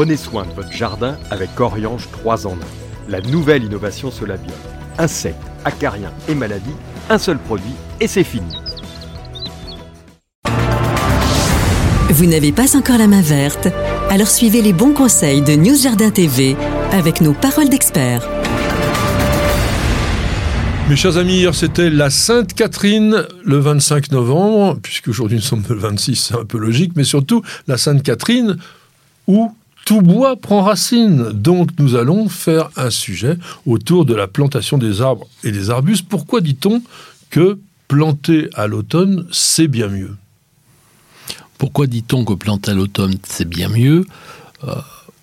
Prenez soin de votre jardin avec Oriange 3 en 1. La nouvelle innovation Solabium. Insectes, acariens et maladies, un seul produit et c'est fini. Vous n'avez pas encore la main verte? Alors suivez les bons conseils de News Jardin TV avec nos paroles d'experts. Mes chers amis, hier c'était la Sainte Catherine le 25 novembre, puisque aujourd'hui nous sommes le 26, c'est un peu logique, mais surtout la Sainte Catherine où tout bois prend racine. Donc nous allons faire un sujet autour de la plantation des arbres et des arbustes. Pourquoi dit-on que planter à l'automne, c'est bien mieux? Pourquoi dit-on que planter à l'automne, c'est bien mieux? Euh,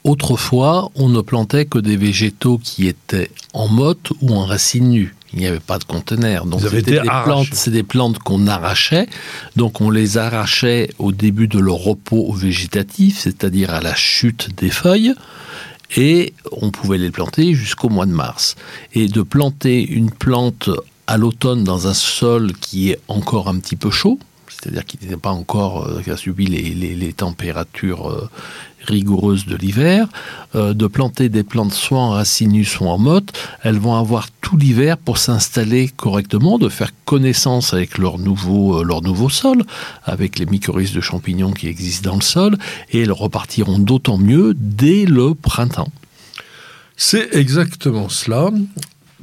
Autrefois, on ne plantait que des végétaux qui étaient en motte ou en racines nues il n'y avait pas de conteneurs. Donc c'était des plantes, c'est des plantes qu'on arrachait. Donc on les arrachait au début de leur repos végétatif, c'est-à-dire à la chute des feuilles. Et on pouvait les planter jusqu'au mois de mars. Et de planter une plante à l'automne dans un sol qui est encore un petit peu chaud, c'est-à-dire qui n'est pas encore, euh, subi les, températures euh, rigoureuses de l'hiver, euh, de planter des plantes soit en racines soit en motte, elles vont avoir tout l'hiver pour s'installer correctement, de faire connaissance avec leur nouveau, leur nouveau sol, avec les mycorhizes de champignons qui existent dans le sol, et elles repartiront d'autant mieux dès le printemps. C'est exactement cela,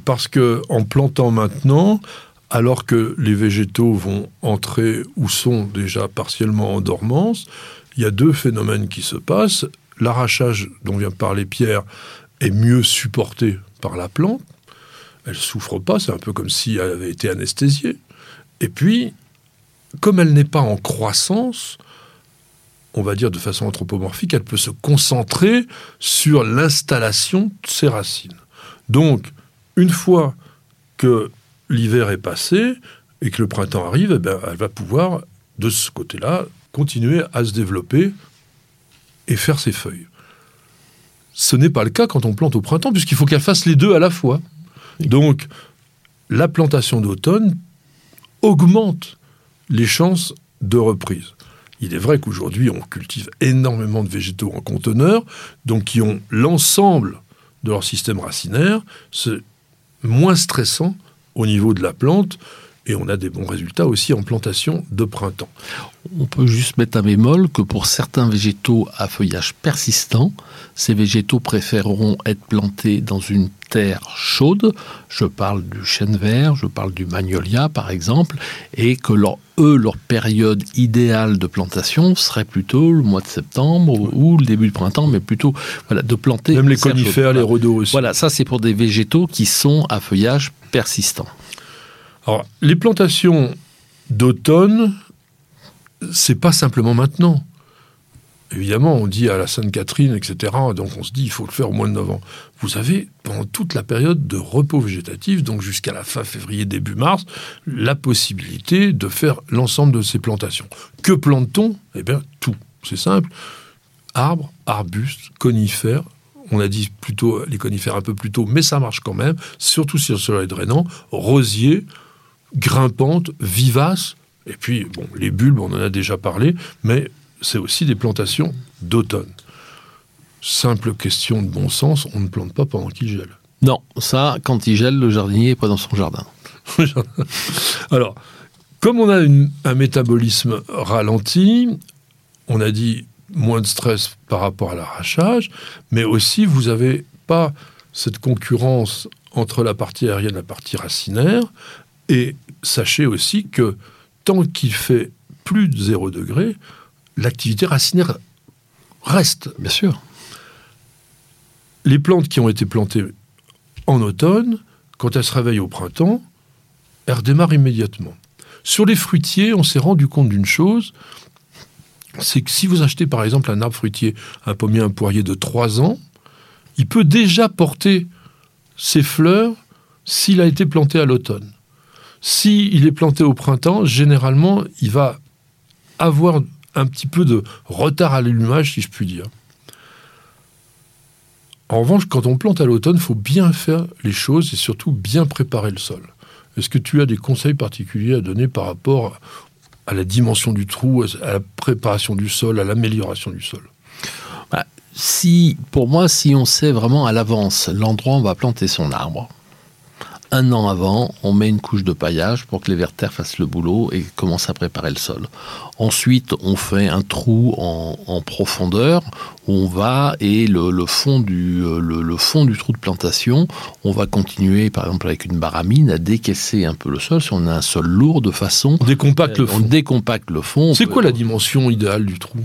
parce que en plantant maintenant, alors que les végétaux vont entrer ou sont déjà partiellement en dormance, il y a deux phénomènes qui se passent. L'arrachage dont vient parler Pierre est mieux supporté par la plante. Elle souffre pas, c'est un peu comme si elle avait été anesthésiée. Et puis, comme elle n'est pas en croissance, on va dire de façon anthropomorphique, elle peut se concentrer sur l'installation de ses racines. Donc, une fois que l'hiver est passé et que le printemps arrive, eh ben, elle va pouvoir, de ce côté-là, continuer à se développer et faire ses feuilles. Ce n'est pas le cas quand on plante au printemps, puisqu'il faut qu'elle fasse les deux à la fois. Donc, la plantation d'automne augmente les chances de reprise. Il est vrai qu'aujourd'hui, on cultive énormément de végétaux en conteneurs, donc qui ont l'ensemble de leur système racinaire. C'est moins stressant au niveau de la plante et on a des bons résultats aussi en plantation de printemps. On peut juste mettre un bémol que pour certains végétaux à feuillage persistant, ces végétaux préféreront être plantés dans une terre chaude. Je parle du chêne vert, je parle du magnolia par exemple, et que leur, eux, leur période idéale de plantation serait plutôt le mois de septembre ou, le début du printemps, mais plutôt voilà, de planter. Même les conifères, les rhodos aussi. Voilà, ça c'est pour des végétaux qui sont à feuillage persistant. Alors, les plantations d'automne, c'est pas simplement maintenant. Évidemment, on dit à la Sainte-Catherine, etc. Donc on se dit, il faut le faire au mois de novembre. Vous avez, pendant toute la période de repos végétatif, donc jusqu'à la fin février, début mars, la possibilité de faire l'ensemble de ces plantations. Que plante-t-on? Eh bien, tout. C'est simple. Arbres, arbustes, conifères, on a dit plutôt les conifères un peu plus tôt, mais ça marche quand même, surtout si le sol est drainant, rosiers, grimpantes, vivaces, et puis, bon, les bulbes, on en a déjà parlé, mais c'est aussi des plantations d'automne. Simple question de bon sens, on ne plante pas pendant qu'il gèle. Non, ça, quand il gèle, le jardinier n'est pas dans son jardin. Alors, comme on a un métabolisme ralenti, on a dit moins de stress par rapport à l'arrachage, mais aussi vous n'avez pas cette concurrence entre la partie aérienne et la partie racinaire. Et sachez aussi que tant qu'il fait plus de 0 degré, l'activité racinaire reste. Bien sûr. Les plantes qui ont été plantées en automne, quand elles se réveillent au printemps, elles redémarrent immédiatement. Sur les fruitiers, on s'est rendu compte d'une chose, c'est que si vous achetez par exemple un arbre fruitier, un pommier, un poirier de 3 ans, il peut déjà porter ses fleurs s'il a été planté à l'automne. S'il est planté au printemps, généralement, il va avoir un petit peu de retard à l'allumage, si je puis dire. En revanche, quand on plante à l'automne, il faut bien faire les choses et surtout bien préparer le sol. Est-ce que tu as des conseils particuliers à donner par rapport à la dimension du trou, à la préparation du sol, à l'amélioration du sol? Bah, si, pour moi, si on sait vraiment à l'avance l'endroit où on va planter son arbre, un an avant, on met une couche de paillage pour que les vertères fassent le boulot et commencent à préparer le sol. Ensuite, on fait un trou en, profondeur où on va et le, fond du, le, fond du trou de plantation, on va continuer par exemple avec une baramine à décaisser un peu le sol si on a un sol lourd de façon. On décompacte le fond. On décompacte le fond. C'est quoi la dimension idéale du trou?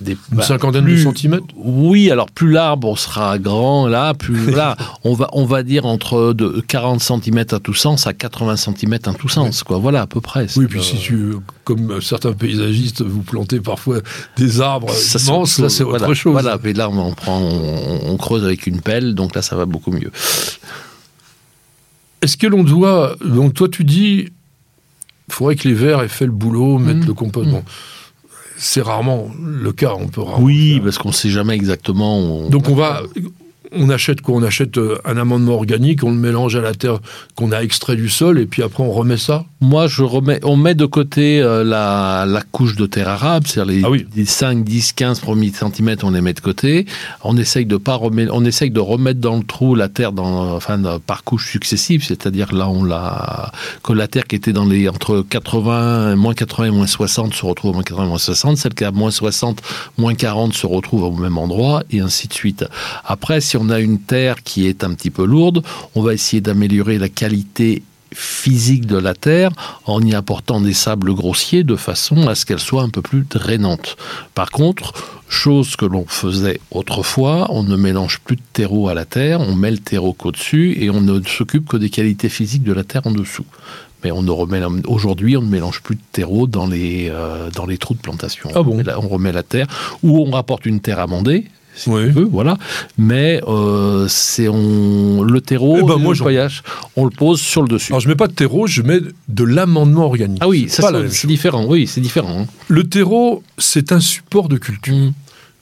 Une bah, cinquantaine de centimètres Oui, alors plus l'arbre sera grand, là, plus là, on va, on va dire entre de 40 cm à tout sens à 80 cm à tout sens, quoi. Voilà, à peu près. Oui, puis si tu, comme certains paysagistes, vous plantez parfois des arbres ça, immenses, là, c'est autre chose. Voilà, mais là, on, prend, on, creuse avec une pelle, donc là, ça va beaucoup mieux. Est-ce que l'on doit. Donc, toi, tu dis. Il faudrait que les vers aient fait le boulot, mettre mmh. le compost. Mmh c'est rarement le cas. On peut oui, parce qu'on ne sait jamais exactement. Donc on va, on achète quoi? On achète euh, un amendement organique, on le mélange à la terre qu'on a extrait du sol, et puis après on remet ça? Moi, je remets, on met de côté euh, la, couche de terre arabe, c'est-à-dire les, les, 5, 10, 15 premiers centimètres, on les met de côté. On essaye de, pas remettre, on essaye de remettre dans le trou la terre dans, enfin, par couches successives, c'est-à-dire là, on l'a, que la terre qui était dans les, entre 80, moins 80 et moins 60 se retrouve à moins 80 et moins 60, celle qui a moins 60, moins 40 se retrouve au même endroit, et ainsi de suite. Après, si on on a une terre qui est un petit peu lourde, on va essayer d'améliorer la qualité physique de la terre en y apportant des sables grossiers de façon à ce qu'elle soit un peu plus drainante. Par contre, chose que l'on faisait autrefois, on ne mélange plus de terreau à la terre, on met le terreau qu'au-dessus et on ne s'occupe que des qualités physiques de la terre en dessous. Mais on ne remet aujourd'hui, on ne mélange plus de terreau dans les, euh, dans les trous de plantation. Ah bon? On remet la terre, ou on rapporte une terre amendée, si oui. voilà. Mais euh, c'est on le terreau, eh ben, le voyage, on le pose sur le dessus. Alors je mets pas de terreau, je mets de l'amendement organique. Ah oui, c'est différent. Oui, c'est différent. Hein. Le terreau, c'est un support de culture. Mmh.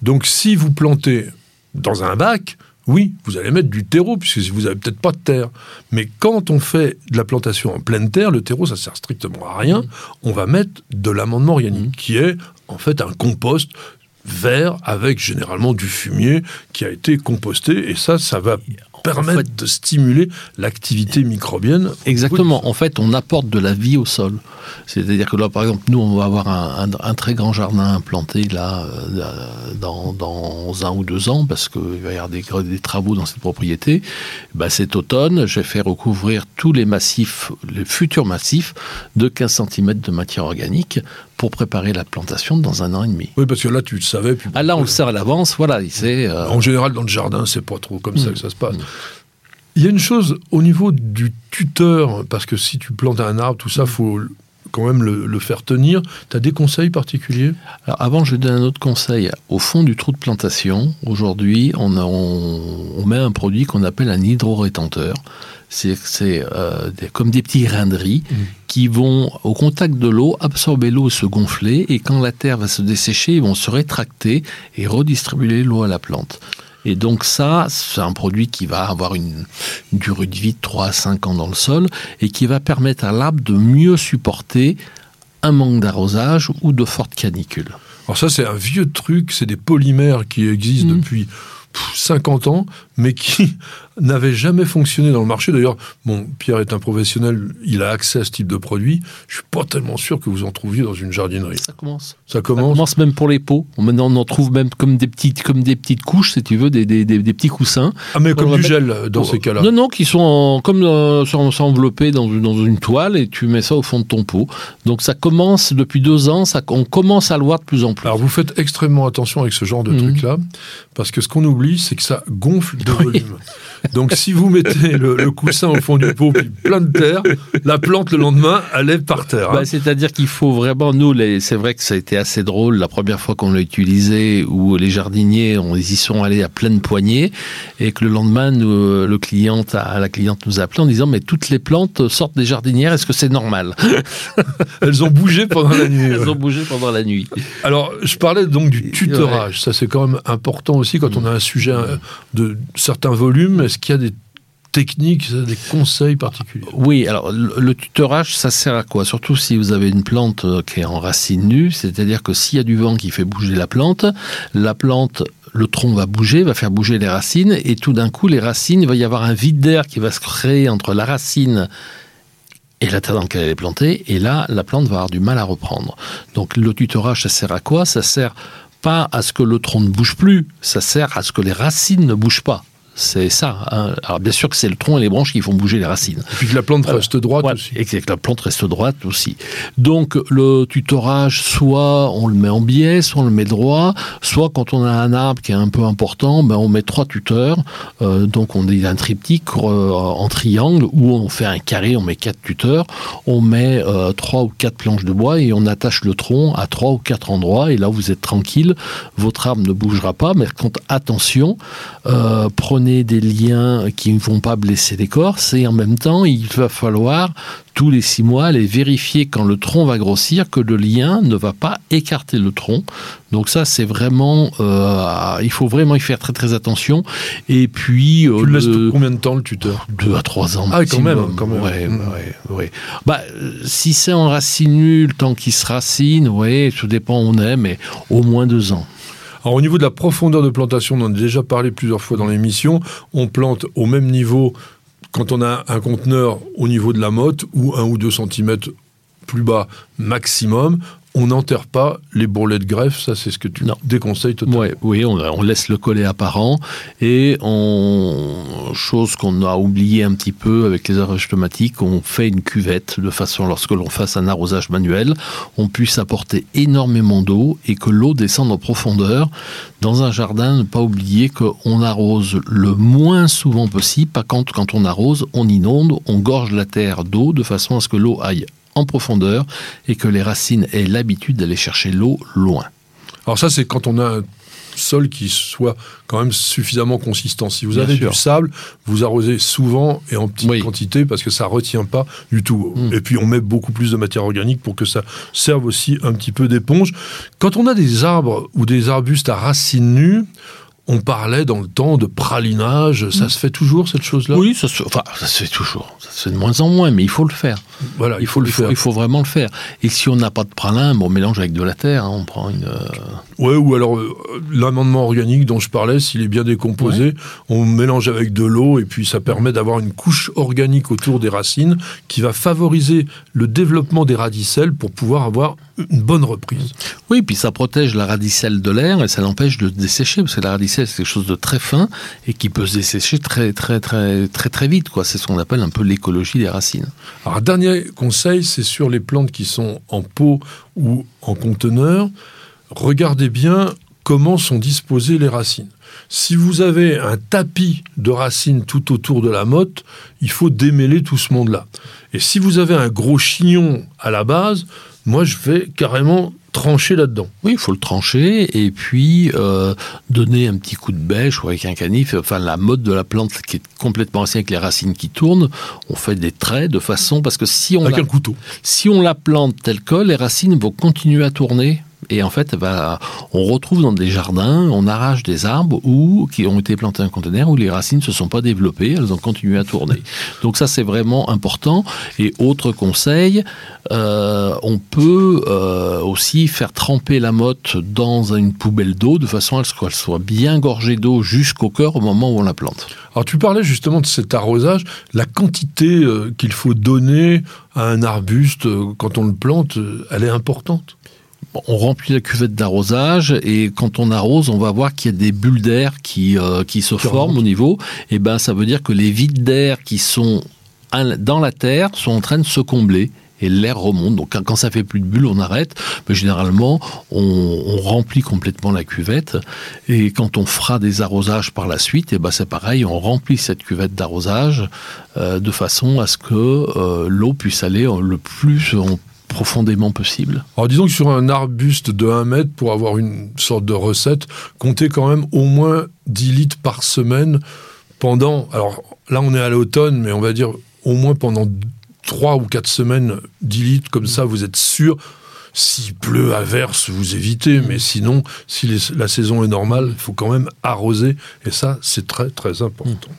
Donc si vous plantez dans un bac, oui, vous allez mettre du terreau, puisque vous n'avez peut-être pas de terre. Mais quand on fait de la plantation en pleine terre, le terreau, ça sert strictement à rien. Mmh. On va mettre de l'amendement organique, mmh. qui est en fait un compost vert avec généralement du fumier qui a été composté et ça, ça va permettre de stimuler l'activité microbienne. Exactement. En fait, on apporte de la vie au sol. C'est-à-dire que là, par exemple, nous, on va avoir un, très grand jardin implanté là euh, dans, un ou deux ans parce qu'il va y avoir des, des, travaux dans cette propriété. Bah, cet automne, je vais faire recouvrir tous les massifs, les futurs massifs de 15 cm de matière organique pour préparer la plantation dans un an et demi. Oui, parce que là, tu le savais. ah, là, on le sait à l'avance, voilà. Euh, en général, dans le jardin, c'est pas trop comme ça mm. que ça se passe. Mm. Il y a une chose au niveau du tuteur, parce que si tu plantes un arbre, tout ça, mm. faut quand même le, faire tenir. Tu as des conseils particuliers? Alors avant, je donne un autre conseil. Au fond du trou de plantation, aujourd'hui, on, on, met un produit qu'on appelle un hydro-rétenteur c'est euh, comme des petits grains de riz mmh. Qui vont, au contact de l'eau, absorber l'eau, se gonfler, et quand la terre va se dessécher, ils vont se rétracter et redistribuer l'eau à la plante. Et donc ça, c'est un produit qui va avoir une, durée de vie de 3 à 5 ans dans le sol et qui va permettre à l'arbre de mieux supporter un manque d'arrosage ou de fortes canicules. Alors ça, c'est un vieux truc, c'est des polymères qui existent mmh. depuis 50 ans, mais qui n'avait jamais fonctionné dans le marché. D'ailleurs, bon, Pierre est un professionnel, il a accès à ce type de produit. Je suis pas tellement sûr que vous en trouviez dans une jardinerie. Ça commence. Ça commence. Ça commence même pour les pots. Maintenant, on en trouve même comme des petites, comme des petites couches, si tu veux, des, des, des, petits coussins. Ah, mais comme du gel dans ces cas-là. Non, non, qui sont comme euh, enveloppés dans, dans une toile et tu mets ça au fond de ton pot. Donc ça commence depuis deux ans, ça, on commence à le voir de plus en plus. Alors vous faites extrêmement attention avec ce genre de mmh. truc-là, parce que ce qu'on oublie, c'est que ça gonfle de volume. Donc si vous mettez le, coussin au fond du pot, puis plein de terre, la plante le lendemain, elle est par terre. Hein. Bah, c'est-à-dire qu'il faut vraiment, nous, c'est vrai que ça a été assez drôle la première fois qu'on l'a utilisé, où les jardiniers, on, ils y sont allés à pleine poignée, et que le lendemain, nous, le client, la cliente nous a appelé en disant, mais toutes les plantes sortent des jardinières, est-ce que c'est normal? Elles ont bougé pendant la nuit. Elles ont bougé pendant la nuit. Alors, je parlais donc du tutorage. Ça, c'est quand même important aussi quand on a un sujet de certains volumes. Est-ce qu'il y a des techniques, des conseils particuliers? Oui, alors le, tutorage, ça sert à quoi? Surtout si vous avez une plante euh, qui est en racine nue, c'est-à-dire que s'il y a du vent qui fait bouger la plante, la plante le tronc va bouger, va faire bouger les racines, et tout d'un coup, les racines, il va y avoir un vide d'air qui va se créer entre la racine et la terre dans laquelle elle est plantée, et là, la plante va avoir du mal à reprendre. Donc le tutorage, ça sert à quoi? Ça sert pas à ce que le tronc ne bouge plus, ça sert à ce que les racines ne bougent pas. C'est ça. Hein. Alors bien sûr que c'est le tronc et les branches qui font bouger les racines. Et puis que la plante reste droite aussi. Et que la plante reste droite aussi. Donc le tutorage, soit on le met en biais, soit on le met droit, soit quand on a un arbre qui est un peu important, ben on met trois tuteurs. Euh, donc on a un triptyque euh, en triangle où on fait un carré, on met quatre tuteurs, on met euh, trois ou quatre planches de bois et on attache le tronc à trois ou quatre endroits. Et là vous êtes tranquille, votre arbre ne bougera pas. Mais quand attention, prenez des liens qui ne vont pas blesser l'écorce et en même temps, il va falloir tous les six mois aller vérifier quand le tronc va grossir que le lien ne va pas écarter le tronc. Donc ça, c'est vraiment, euh, il faut vraiment y faire très très attention. Et puis, euh, tu le laisses combien de temps le tuteur? Deux à trois ans. Ah, quand même, quand même. Ouais, mmh. ouais, Bah, si c'est en racine nulle, le temps qu'il se racine, ouais, tout dépend où on est, mais au moins deux ans. Alors au niveau de la profondeur de plantation, on en a déjà parlé plusieurs fois dans l'émission, on plante au même niveau quand on a un conteneur au niveau de la motte ou un ou deux centimètres plus bas maximum on n'enterre pas les bourrelets de greffe, ça c'est ce que tu déconseilles totalement. oui, on, laisse le collet apparent et on, chose qu'on a oublié un petit peu avec les arrages automatiques, on fait une cuvette de façon lorsque l'on fasse un arrosage manuel, on puisse apporter énormément d'eau et que l'eau descende en profondeur. Dans un jardin, ne pas oublier qu'on arrose le moins souvent possible, pas quand, quand on arrose, on inonde, on gorge la terre d'eau de façon à ce que l'eau aille en profondeur et que les racines aient l'habitude d'aller chercher l'eau loin. Alors ça, c'est quand on a un sol qui soit quand même suffisamment consistant. Si vous avez du sable, vous arrosez souvent et en petite quantité parce que ça retient pas du tout. Hmm. Et puis on met beaucoup plus de matière organique pour que ça serve aussi un petit peu d'éponge. Quand on a des arbres ou des arbustes à racines nues, on parlait dans le temps de pralinage. Ça mm. se fait toujours, cette chose-là? Oui, ça se, enfin, ça se fait toujours. Ça se fait de moins en moins, mais il faut le faire. Voilà, il, faut le faire. il faut vraiment le faire. Et si on n'a pas de pralin, on mélange avec de la terre. Hein, on prend une. Euh, Ouais, ou alors euh, l'amendement organique dont je parlais, s'il est bien décomposé, on mélange avec de l'eau et puis ça permet d'avoir une couche organique autour des racines qui va favoriser le développement des radicelles pour pouvoir avoir une bonne reprise. Oui, puis ça protège la radicelle de l'air et ça l'empêche de dessécher parce que la radicelle c'est quelque chose de très fin et qui peut se dessécher très très très très très vite quoi. C'est ce qu'on appelle un peu l'écologie des racines. Alors dernier conseil, c'est sur les plantes qui sont en pot ou en conteneur regardez bien comment sont disposées les racines. Si vous avez un tapis de racines tout autour de la motte, il faut démêler tout ce monde-là. Et si vous avez un gros chignon à la base, moi je vais carrément trancher là-dedans. Oui, il faut le trancher et puis euh, donner un petit coup de bêche ou avec un canif. Enfin, la mode de la plante qui est complètement ancienne avec les racines qui tournent, on fait des traits de façon parce que si on avec un couteau, si on la plante telle que les racines vont continuer à tourner et en fait, on retrouve dans des jardins, on arrache des arbres où, qui ont été plantés en conteneur où les racines ne se sont pas développées, elles ont continué à tourner. Donc ça, c'est vraiment important. Et autre conseil, euh, on peut euh, aussi faire tremper la motte dans une poubelle d'eau de façon à ce qu'elle soit bien gorgée d'eau jusqu'au cœur au moment où on la plante. Alors tu parlais justement de cet arrosage, la quantité euh, qu'il faut donner à un arbuste quand on le plante, elle est importante on remplit la cuvette d'arrosage et quand on arrose, on va voir qu'il y a des bulles d'air qui, euh, qui se forment au niveau. Et ben, ça veut dire que les vides d'air qui sont dans la terre sont en train de se combler et l'air remonte. Donc quand ça fait plus de bulles, on arrête. Mais généralement, on, remplit complètement la cuvette. Et quand on fera des arrosages par la suite, et ben c'est pareil, on remplit cette cuvette d'arrosage euh, de façon à ce que euh, l'eau puisse aller le plus profondément possible. Alors disons que sur un arbuste de 1 mètre, pour avoir une sorte de recette, comptez quand même au moins 10 litres par semaine pendant, alors là on est à l'automne, mais on va dire au moins pendant 3 ou 4 semaines, 10 litres, comme ça vous êtes sûr. S'il pleut, averse, vous évitez, mais sinon, si la saison est normale, il faut quand même arroser, et ça, c'est très très important.